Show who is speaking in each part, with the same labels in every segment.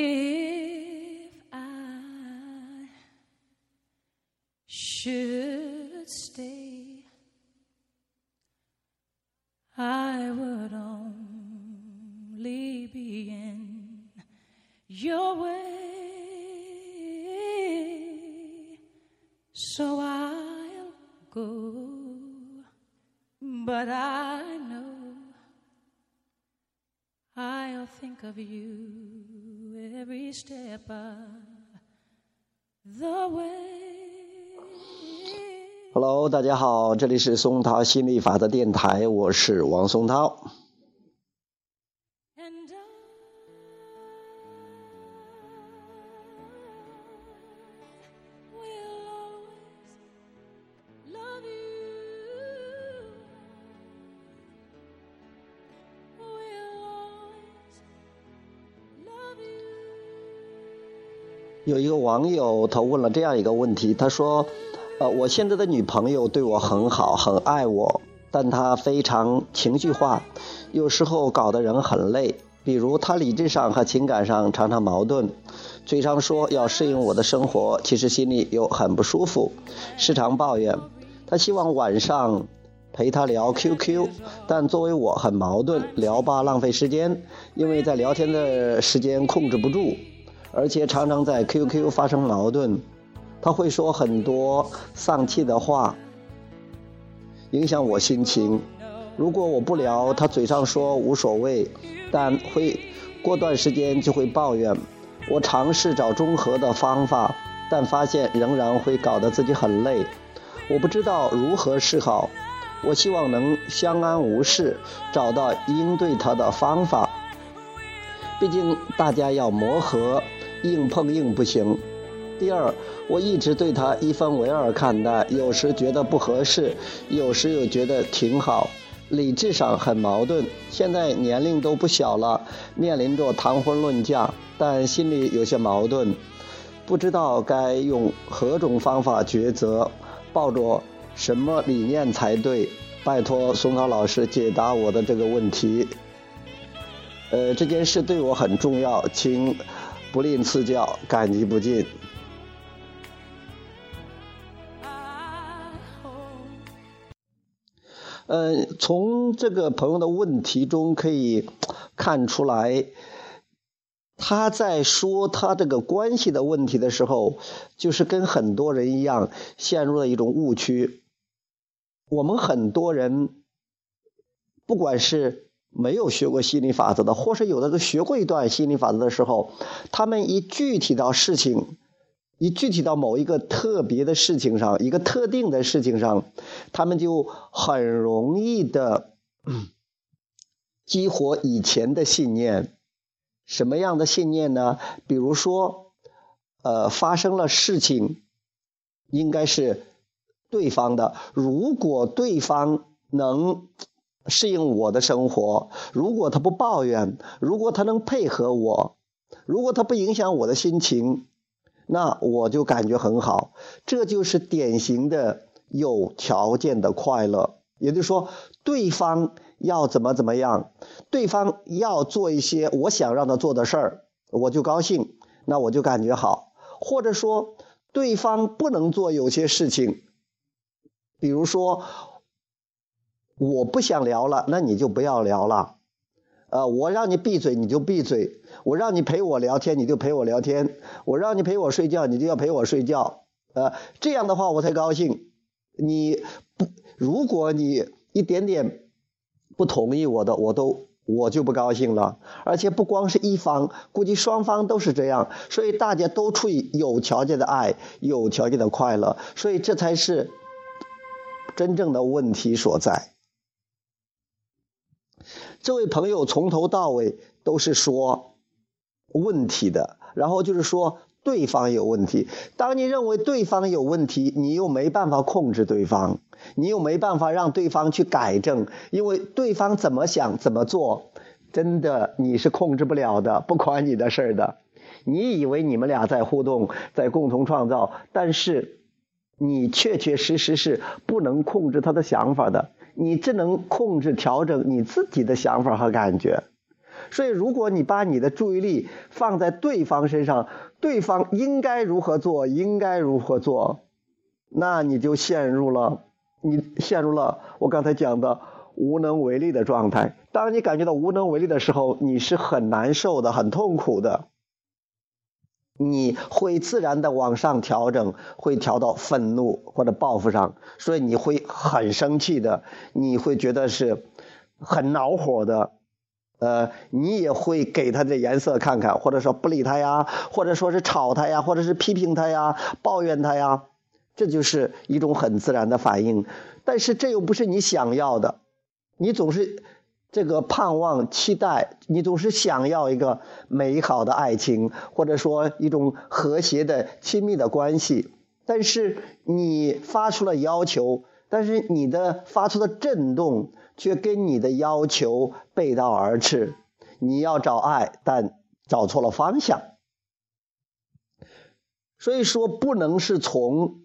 Speaker 1: If I should stay,
Speaker 2: Hello，大家好，这里是松涛心理法的电台，我是王松涛。有一个网友他问了这样一个问题，他说。呃，我现在的女朋友对我很好，很爱我，但她非常情绪化，有时候搞得人很累。比如她理智上和情感上常常矛盾，嘴上说要适应我的生活，其实心里又很不舒服，时常抱怨。她希望晚上陪她聊 QQ，但作为我很矛盾，聊吧浪费时间，因为在聊天的时间控制不住。”而且常常在 QQ 发生矛盾，他会说很多丧气的话，影响我心情。如果我不聊，他嘴上说无所谓，但会过段时间就会抱怨。我尝试找中和的方法，但发现仍然会搞得自己很累。我不知道如何是好。我希望能相安无事，找到应对他的方法。毕竟大家要磨合，硬碰硬不行。第二，我一直对他一分为二看待，有时觉得不合适，有时又觉得挺好，理智上很矛盾。现在年龄都不小了，面临着谈婚论嫁，但心里有些矛盾，不知道该用何种方法抉择，抱着什么理念才对？拜托松涛老师解答我的这个问题。呃，这件事对我很重要，请不吝赐教，感激不尽。呃，从这个朋友的问题中可以看出来，他在说他这个关系的问题的时候，就是跟很多人一样陷入了一种误区。我们很多人，不管是没有学过心理法则的，或是有的都学过一段心理法则的时候，他们一具体到事情，一具体到某一个特别的事情上，一个特定的事情上，他们就很容易的激活以前的信念。什么样的信念呢？比如说，呃，发生了事情，应该是对方的。如果对方能适应我的生活，如果他不抱怨，如果他能配合我，如果他不影响我的心情，那我就感觉很好。这就是典型的有条件的快乐。也就是说，对方要怎么怎么样，对方要做一些我想让他做的事儿，我就高兴，那我就感觉好。或者说，对方不能做有些事情，比如说我不想聊了，那你就不要聊了。呃，我让你闭嘴，你就闭嘴；我让你陪我聊天，你就陪我聊天；我让你陪我睡觉，你就要陪我睡觉。呃，这样的话我才高兴。你不，如果你一点点不同意我的，我都我就不高兴了。而且不光是一方，估计双方都是这样，所以大家都处于有条件的爱，有条件的快乐，所以这才是真正的问题所在。这位朋友从头到尾都是说问题的，然后就是说对方有问题。当你认为对方有问题，你又没办法控制对方，你又没办法让对方去改正，因为对方怎么想怎么做，真的你是控制不了的，不关你的事儿的。你以为你们俩在互动，在共同创造，但是你确确实实是不能控制他的想法的。你只能控制调整你自己的想法和感觉，所以，如果你把你的注意力放在对方身上，对方应该如何做，应该如何做，那你就陷入了你陷入了我刚才讲的无能为力的状态。当你感觉到无能为力的时候，你是很难受的，很痛苦的。你会自然的往上调整，会调到愤怒或者报复上，所以你会很生气的，你会觉得是很恼火的，呃，你也会给他的颜色看看，或者说不理他呀，或者说是吵他呀，或者是批评他呀，抱怨他呀，这就是一种很自然的反应。但是这又不是你想要的，你总是。这个盼望、期待，你总是想要一个美好的爱情，或者说一种和谐的、亲密的关系。但是你发出了要求，但是你的发出的震动却跟你的要求背道而驰。你要找爱，但找错了方向。所以说，不能是从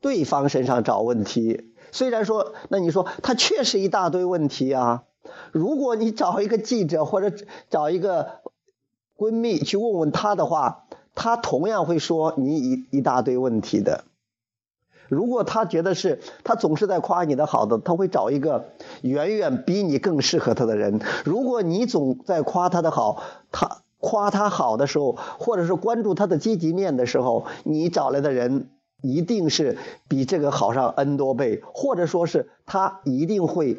Speaker 2: 对方身上找问题。虽然说，那你说他确实一大堆问题啊。如果你找一个记者或者找一个闺蜜去问问他的话，他同样会说你一一大堆问题的。如果他觉得是他总是在夸你的好的，他会找一个远远比你更适合他的人。如果你总在夸他的好，他夸他好的时候，或者是关注他的积极面的时候，你找来的人一定是比这个好上 n 多倍，或者说是他一定会。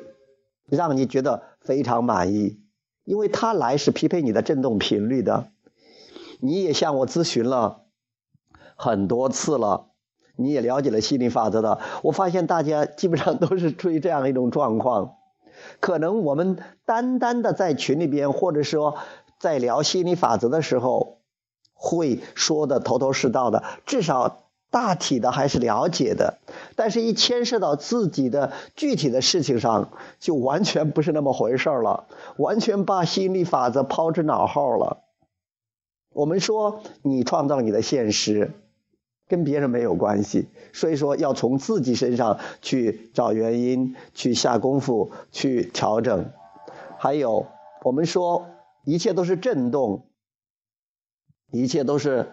Speaker 2: 让你觉得非常满意，因为他来是匹配你的振动频率的。你也向我咨询了很多次了，你也了解了心理法则的。我发现大家基本上都是处于这样一种状况。可能我们单单的在群里边，或者说在聊心理法则的时候，会说的头头是道的，至少。大体的还是了解的，但是一牵涉到自己的具体的事情上，就完全不是那么回事了，完全把吸引力法则抛之脑后了。我们说，你创造你的现实，跟别人没有关系，所以说要从自己身上去找原因，去下功夫，去调整。还有，我们说，一切都是震动，一切都是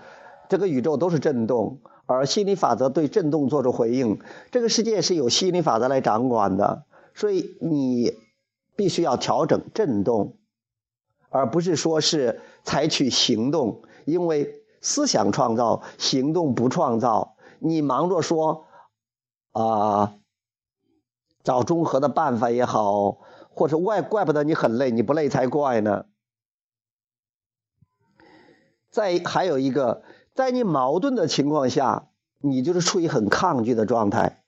Speaker 2: 这个宇宙都是震动。而心理法则对振动做出回应，这个世界是由心理法则来掌管的，所以你必须要调整振动，而不是说是采取行动，因为思想创造，行动不创造。你忙着说啊，找中和的办法也好，或者怪怪不得你很累，你不累才怪呢。再还有一个。在你矛盾的情况下，你就是处于很抗拒的状态，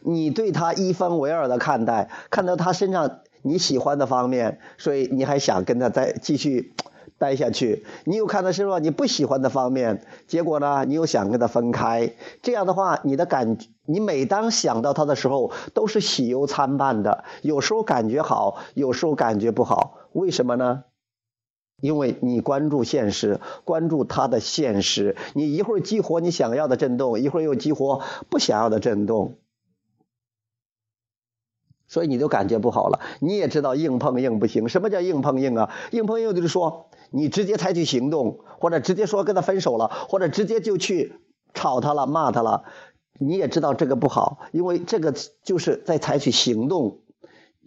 Speaker 2: 你对他一分为二的看待，看到他身上你喜欢的方面，所以你还想跟他再继续待下去。你又看到身上你不喜欢的方面，结果呢，你又想跟他分开。这样的话，你的感，你每当想到他的时候，都是喜忧参半的，有时候感觉好，有时候感觉不好。为什么呢？因为你关注现实，关注它的现实，你一会儿激活你想要的震动，一会儿又激活不想要的震动，所以你就感觉不好了。你也知道硬碰硬不行，什么叫硬碰硬啊？硬碰硬就是说你直接采取行动，或者直接说跟他分手了，或者直接就去吵他了、骂他了。你也知道这个不好，因为这个就是在采取行动。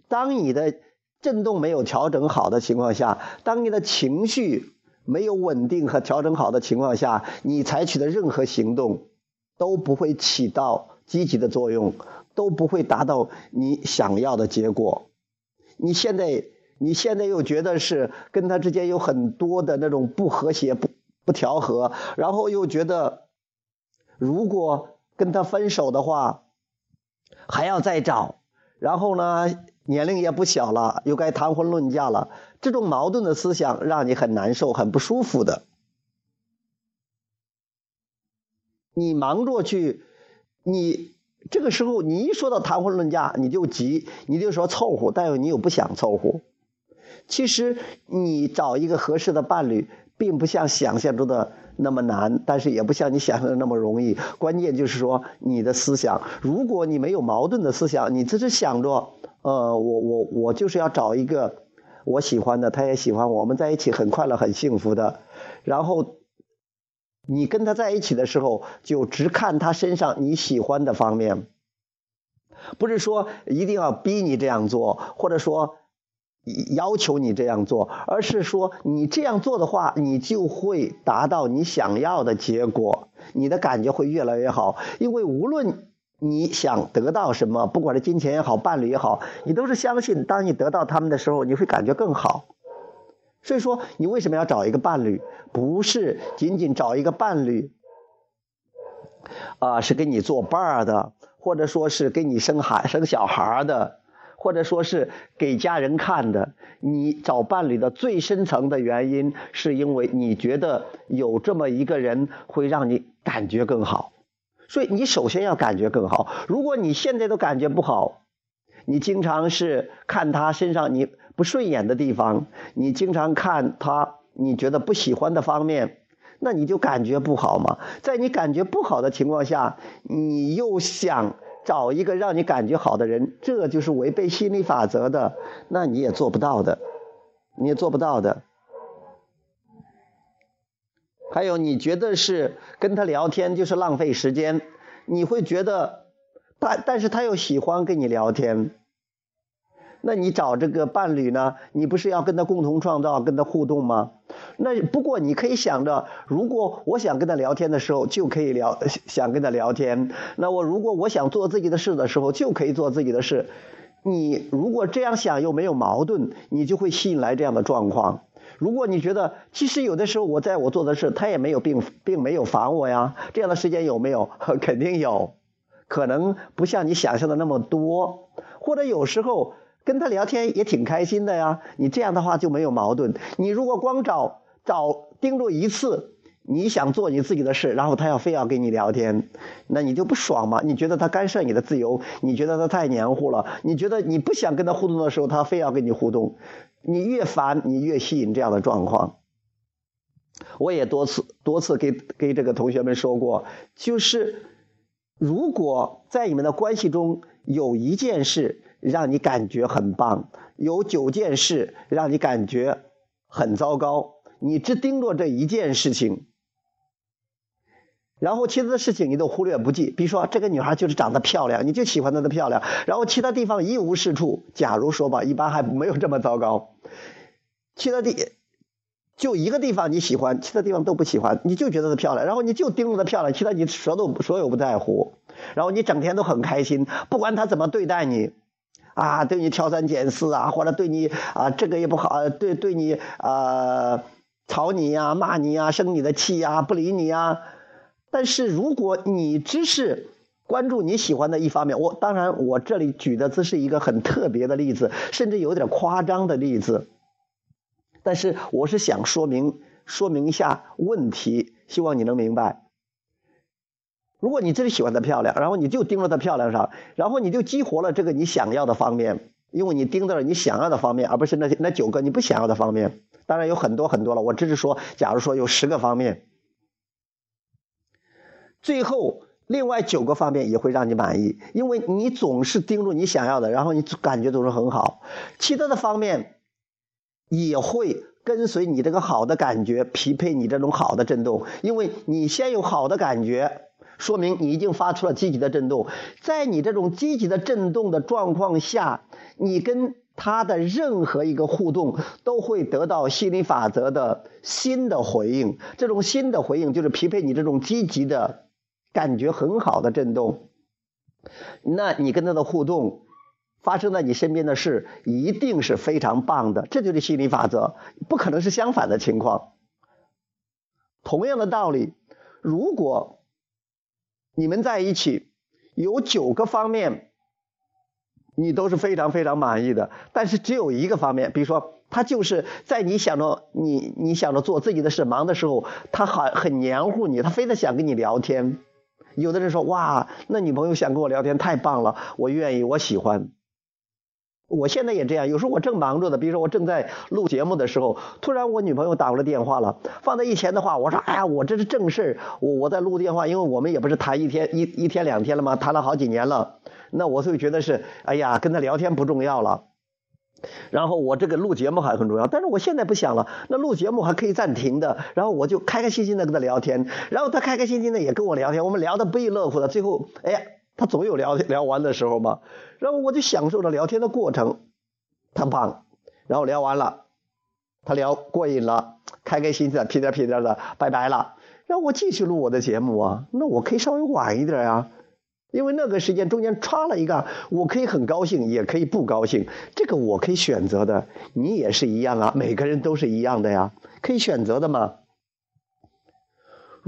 Speaker 2: 当你的。振动没有调整好的情况下，当你的情绪没有稳定和调整好的情况下，你采取的任何行动都不会起到积极的作用，都不会达到你想要的结果。你现在，你现在又觉得是跟他之间有很多的那种不和谐、不不调和，然后又觉得如果跟他分手的话，还要再找，然后呢？年龄也不小了，又该谈婚论嫁了，这种矛盾的思想让你很难受、很不舒服的。你忙着去，你这个时候你一说到谈婚论嫁，你就急，你就说凑合，但是你又不想凑合。其实你找一个合适的伴侣，并不像想象中的那么难，但是也不像你想象的那么容易。关键就是说你的思想，如果你没有矛盾的思想，你只是想着。呃，我我我就是要找一个我喜欢的，他也喜欢我，们在一起很快乐、很幸福的。然后你跟他在一起的时候，就只看他身上你喜欢的方面，不是说一定要逼你这样做，或者说要求你这样做，而是说你这样做的话，你就会达到你想要的结果，你的感觉会越来越好。因为无论你想得到什么，不管是金钱也好，伴侣也好，你都是相信，当你得到他们的时候，你会感觉更好。所以说，你为什么要找一个伴侣？不是仅仅找一个伴侣，啊，是跟你做伴的，或者说是给你生孩生小孩的，或者说是给家人看的。你找伴侣的最深层的原因，是因为你觉得有这么一个人会让你感觉更好。所以你首先要感觉更好。如果你现在都感觉不好，你经常是看他身上你不顺眼的地方，你经常看他你觉得不喜欢的方面，那你就感觉不好嘛。在你感觉不好的情况下，你又想找一个让你感觉好的人，这就是违背心理法则的，那你也做不到的，你也做不到的。还有，你觉得是跟他聊天就是浪费时间，你会觉得，但但是他又喜欢跟你聊天，那你找这个伴侣呢？你不是要跟他共同创造、跟他互动吗？那不过你可以想着，如果我想跟他聊天的时候就可以聊，想跟他聊天，那我如果我想做自己的事的时候就可以做自己的事。你如果这样想又没有矛盾，你就会吸引来这样的状况。如果你觉得其实有的时候我在我做的事，他也没有并并没有烦我呀，这样的时间有没有？肯定有，可能不像你想象的那么多，或者有时候跟他聊天也挺开心的呀。你这样的话就没有矛盾。你如果光找找盯住一次，你想做你自己的事，然后他要非要跟你聊天，那你就不爽嘛？你觉得他干涉你的自由？你觉得他太黏糊了？你觉得你不想跟他互动的时候，他非要跟你互动？你越烦，你越吸引这样的状况。我也多次多次给给这个同学们说过，就是如果在你们的关系中有一件事让你感觉很棒，有九件事让你感觉很糟糕，你只盯着这一件事情。然后其他的事情你都忽略不计，比如说这个女孩就是长得漂亮，你就喜欢她的漂亮，然后其他地方一无是处。假如说吧，一般还没有这么糟糕，其他地就一个地方你喜欢，其他地方都不喜欢，你就觉得她漂亮，然后你就盯着她漂亮，其他你所都所有不在乎，然后你整天都很开心，不管她怎么对待你，啊，对你挑三拣四啊，或者对你啊这个也不好，对对你啊吵你呀、骂你呀、生你的气呀、不理你呀。但是如果你只是关注你喜欢的一方面，我当然我这里举的这是一个很特别的例子，甚至有点夸张的例子。但是我是想说明说明一下问题，希望你能明白。如果你真是喜欢她漂亮，然后你就盯着她漂亮上，然后你就激活了这个你想要的方面，因为你盯到了你想要的方面，而不是那那九个你不想要的方面。当然有很多很多了，我只是说，假如说有十个方面。最后，另外九个方面也会让你满意，因为你总是盯住你想要的，然后你感觉总是很好。其他的方面也会跟随你这个好的感觉，匹配你这种好的震动。因为你先有好的感觉，说明你已经发出了积极的震动。在你这种积极的震动的状况下，你跟他的任何一个互动都会得到心理法则的新的回应。这种新的回应就是匹配你这种积极的。感觉很好的震动，那你跟他的互动，发生在你身边的事，一定是非常棒的。这就是心理法则，不可能是相反的情况。同样的道理，如果你们在一起有九个方面，你都是非常非常满意的，但是只有一个方面，比如说他就是在你想着你你想着做自己的事忙的时候，他很很黏糊你，他非得想跟你聊天。有的人说：“哇，那女朋友想跟我聊天，太棒了，我愿意，我喜欢。”我现在也这样，有时候我正忙着的，比如说我正在录节目的时候，突然我女朋友打过来电话了。放在以前的话，我说：“哎呀，我这是正事我我在录电话，因为我们也不是谈一天一一天两天了吗？谈了好几年了，那我就觉得是，哎呀，跟他聊天不重要了。然后我这个录节目还很重要，但是我现在不想了。那录节目还可以暂停的，然后我就开开心心的跟他聊天，然后他开开心心的也跟我聊天，我们聊得不亦乐乎的。最后，哎呀，他总有聊 聊完的时候嘛。然后我就享受着聊天的过程，他棒。然后聊完了，他聊过瘾了，开开心心的屁颠屁颠的拜拜了。然后我继续录我的节目啊，那我可以稍微晚一点呀。因为那个时间中间插了一个，我可以很高兴，也可以不高兴，这个我可以选择的。你也是一样啊，每个人都是一样的呀，可以选择的嘛。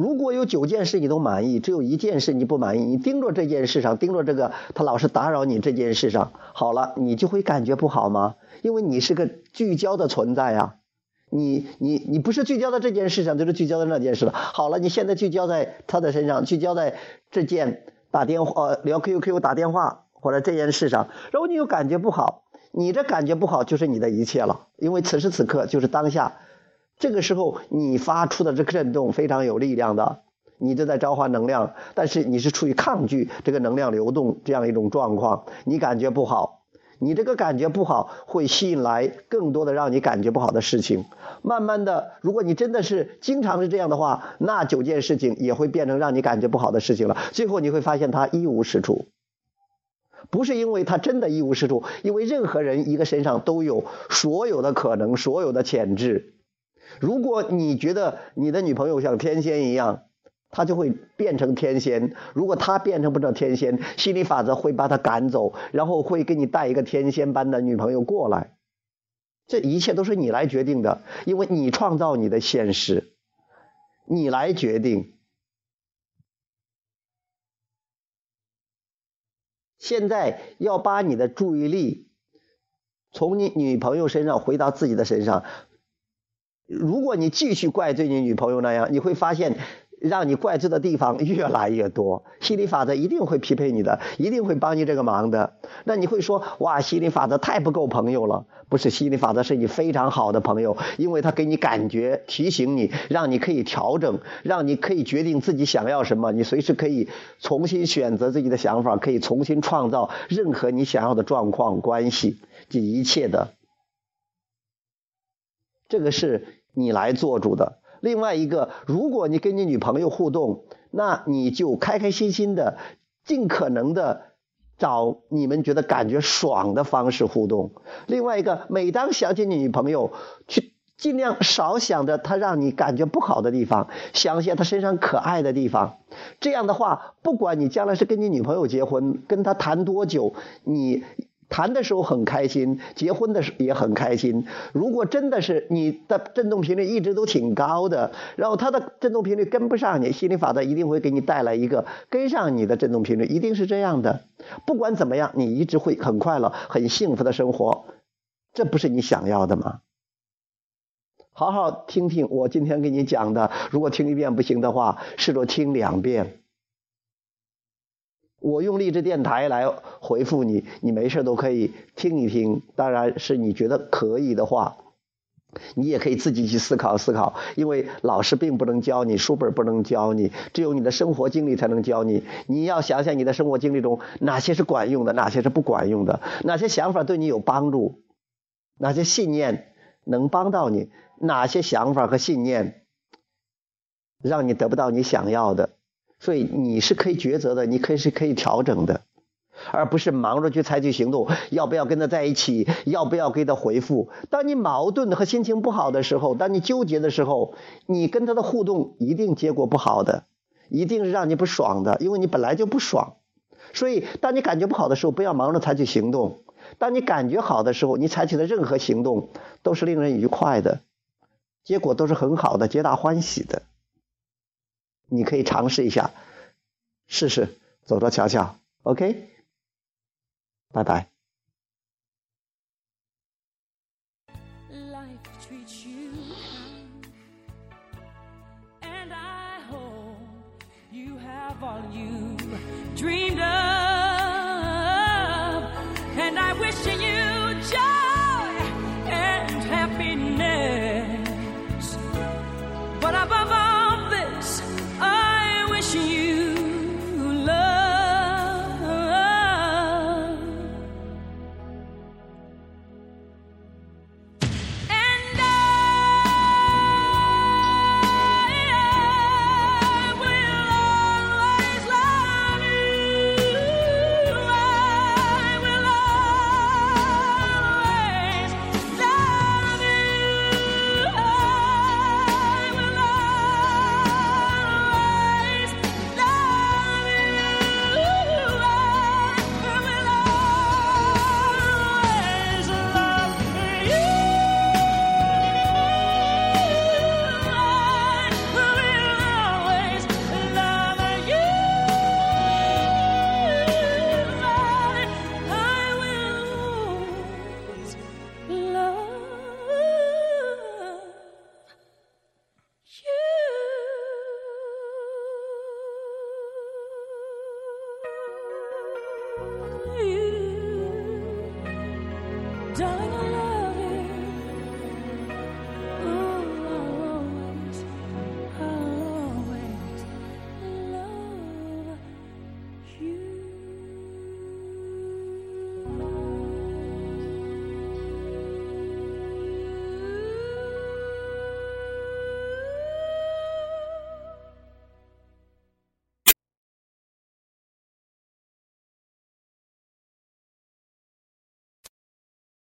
Speaker 2: 如果有九件事你都满意，只有一件事你不满意，你盯着这件事上，盯着这个他老是打扰你这件事上，好了，你就会感觉不好吗？因为你是个聚焦的存在呀，你你你不是聚焦在这件事上，就是聚焦在那件事了。好了，你现在聚焦在他的身上，聚焦在这件。打电话呃聊 QQ 打电话或者这件事上，然后你又感觉不好，你这感觉不好就是你的一切了，因为此时此刻就是当下，这个时候你发出的这个震动非常有力量的，你正在召唤能量，但是你是处于抗拒这个能量流动这样一种状况，你感觉不好。你这个感觉不好，会吸引来更多的让你感觉不好的事情。慢慢的，如果你真的是经常是这样的话，那九件事情也会变成让你感觉不好的事情了。最后你会发现它一无是处，不是因为它真的一无是处，因为任何人一个身上都有所有的可能，所有的潜质。如果你觉得你的女朋友像天仙一样，她就会变成天仙。如果她变成不成天仙，心理法则会把她赶走，然后会给你带一个天仙般的女朋友过来。这一切都是你来决定的，因为你创造你的现实，你来决定。现在要把你的注意力从你女朋友身上回到自己的身上。如果你继续怪罪你女朋友那样，你会发现。让你怪罪的地方越来越多，心理法则一定会匹配你的，一定会帮你这个忙的。那你会说，哇，心理法则太不够朋友了？不是，心理法则是你非常好的朋友，因为他给你感觉，提醒你，让你可以调整，让你可以决定自己想要什么，你随时可以重新选择自己的想法，可以重新创造任何你想要的状况、关系及一切的。这个是你来做主的。另外一个，如果你跟你女朋友互动，那你就开开心心的，尽可能的找你们觉得感觉爽的方式互动。另外一个，每当想起你女朋友，去尽量少想着她让你感觉不好的地方，想些她身上可爱的地方。这样的话，不管你将来是跟你女朋友结婚，跟她谈多久，你。谈的时候很开心，结婚的时候也很开心。如果真的是你的振动频率一直都挺高的，然后他的振动频率跟不上你，心理法则一定会给你带来一个跟上你的振动频率，一定是这样的。不管怎么样，你一直会很快乐、很幸福的生活，这不是你想要的吗？好好听听我今天给你讲的，如果听一遍不行的话，试着听两遍。我用励志电台来回复你，你没事都可以听一听。当然是你觉得可以的话，你也可以自己去思考思考。因为老师并不能教你，书本不能教你，只有你的生活经历才能教你。你要想想你的生活经历中哪些是管用的，哪些是不管用的，哪些想法对你有帮助，哪些信念能帮到你，哪些想法和信念让你得不到你想要的。所以你是可以抉择的，你可以是可以调整的，而不是忙着去采取行动。要不要跟他在一起？要不要给他回复？当你矛盾和心情不好的时候，当你纠结的时候，你跟他的互动一定结果不好的，一定是让你不爽的，因为你本来就不爽。所以，当你感觉不好的时候，不要忙着采取行动；当你感觉好的时候，你采取的任何行动都是令人愉快的，结果都是很好的，皆大欢喜的。你可以尝试一下，试试走着瞧瞧，OK，拜拜。
Speaker 1: dreamed of